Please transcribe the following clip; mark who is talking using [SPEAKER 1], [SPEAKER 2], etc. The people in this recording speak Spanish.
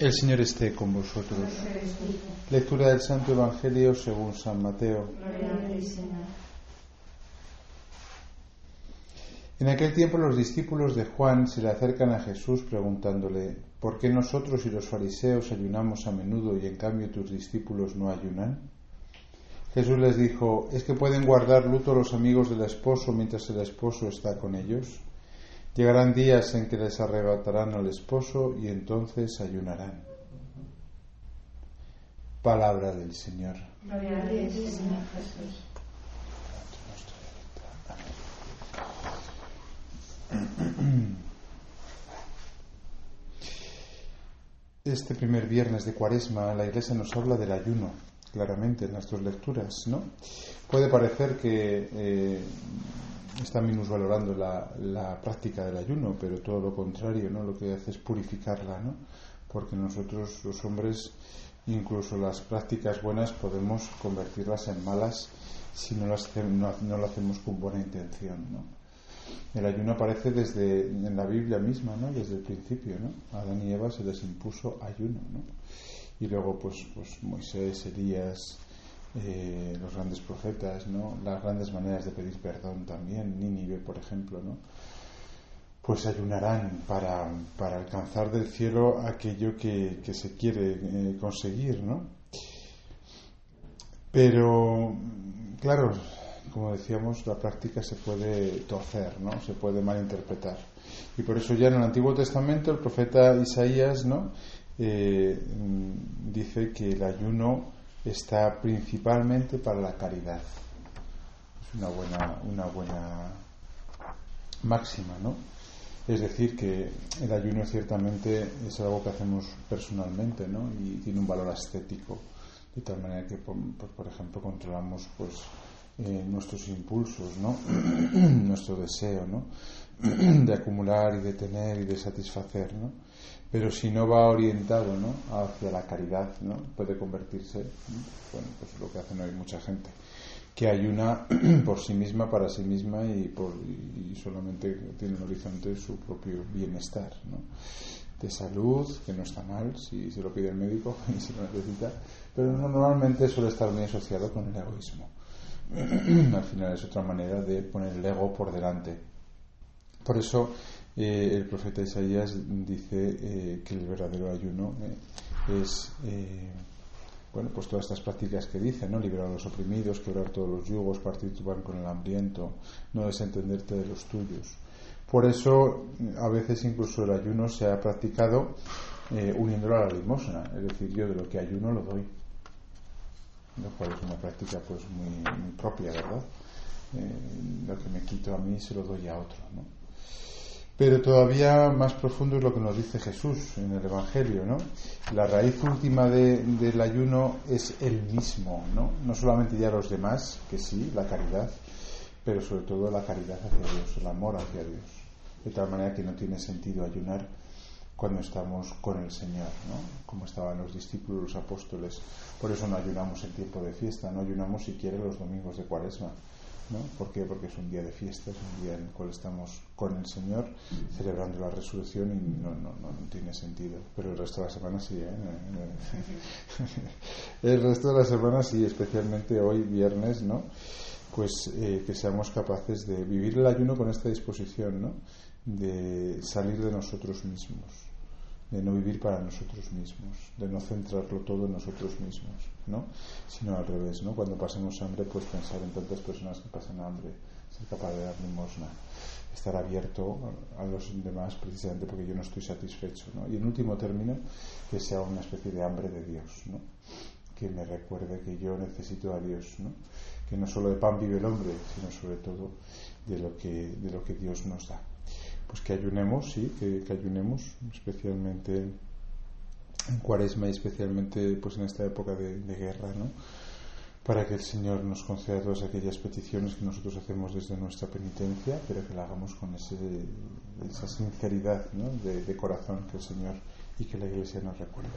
[SPEAKER 1] El Señor esté con vosotros. Lectura del Santo Evangelio según San Mateo. En aquel tiempo los discípulos de Juan se le acercan a Jesús preguntándole, ¿por qué nosotros y los fariseos ayunamos a menudo y en cambio tus discípulos no ayunan? Jesús les dijo, ¿es que pueden guardar luto los amigos del esposo mientras el esposo está con ellos? Llegarán días en que les arrebatarán al esposo y entonces ayunarán. Palabra del Señor. Gloria a Dios, Señor Jesús. Este primer viernes de Cuaresma la Iglesia nos habla del ayuno, claramente en nuestras lecturas, ¿no? Puede parecer que eh, está minusvalorando la, la práctica del ayuno, pero todo lo contrario, ¿no? Lo que hace es purificarla, ¿no? Porque nosotros, los hombres, incluso las prácticas buenas, podemos convertirlas en malas si no, las, no, no lo hacemos con buena intención, ¿no? El ayuno aparece desde en la Biblia misma, ¿no? Desde el principio, ¿no? Adán y Eva se les impuso ayuno, ¿no? Y luego, pues, pues Moisés, Elías, eh, los grandes profetas, ¿no? las grandes maneras de pedir perdón también, Nínive, por ejemplo, ¿no? pues ayunarán para, para alcanzar del cielo aquello que, que se quiere eh, conseguir. ¿no? Pero, claro, como decíamos, la práctica se puede torcer, ¿no? se puede malinterpretar. Y por eso ya en el Antiguo Testamento el profeta Isaías ¿no? Eh, dice que el ayuno está principalmente para la caridad. Es una buena, una buena máxima, ¿no? Es decir, que el ayuno ciertamente es algo que hacemos personalmente, ¿no? Y tiene un valor estético, de tal manera que, por, por ejemplo, controlamos pues, eh, nuestros impulsos, ¿no? Nuestro deseo, ¿no? de acumular y de tener y de satisfacer, ¿no? pero si no va orientado ¿no? hacia la caridad, ¿no? puede convertirse, bueno, pues lo que hacen hoy mucha gente, que ayuna por sí misma, para sí misma y, por, y solamente tiene un horizonte su propio bienestar, ¿no? de salud, que no está mal si se lo pide el médico y si lo necesita, pero normalmente suele estar muy asociado con el egoísmo. Al final es otra manera de poner el ego por delante. Por eso eh, el profeta Isaías dice eh, que el verdadero ayuno eh, es bueno pues todas estas prácticas que dice no liberar a los oprimidos quebrar todos los yugos partir tu pan con el hambriento no desentenderte de los tuyos. Por eso a veces incluso el ayuno se ha practicado uniéndolo a la limosna. Es decir yo de lo que ayuno lo doy lo cual es una práctica pues muy, muy propia verdad lo que me quito a mí se lo doy a otro ¿no? Pero todavía más profundo es lo que nos dice Jesús en el Evangelio, ¿no? La raíz última del ayuno es el mismo, ¿no? No solamente ya los demás, que sí, la caridad, pero sobre todo la caridad hacia Dios, el amor hacia Dios. De tal manera que no tiene sentido ayunar cuando estamos con el Señor, ¿no? Como estaban los discípulos, los apóstoles. Por eso no ayunamos en tiempo de fiesta, no ayunamos siquiera los domingos de Cuaresma ¿no? ¿Por qué? Porque es un día de fiesta, es un día en el cual estamos con el Señor celebrando la resurrección y no, no, no, tiene sentido. Pero el resto de la semana sí, ¿eh? el resto de la semana sí, especialmente hoy viernes, ¿no? Pues eh, que seamos capaces de vivir el ayuno con esta disposición, ¿no? De salir de nosotros mismos de no vivir para nosotros mismos, de no centrarlo todo en nosotros mismos, ¿no? Sino al revés, ¿no? Cuando pasemos hambre, pues pensar en tantas personas que pasan hambre, ser capaz de dar limosna, estar abierto a los demás precisamente porque yo no estoy satisfecho, ¿no? Y en último término, que sea una especie de hambre de Dios, ¿no? Que me recuerde que yo necesito a Dios, ¿no? Que no solo de pan vive el hombre, sino sobre todo de lo que, de lo que Dios nos da pues que ayunemos, sí, que, ayunemos, especialmente en cuaresma y especialmente pues en esta época de, guerra, ¿no? para que el Señor nos conceda todas aquellas peticiones que nosotros hacemos desde nuestra penitencia, pero que la hagamos con ese, esa sinceridad ¿no? de, de corazón que el Señor y que la Iglesia nos recuerda.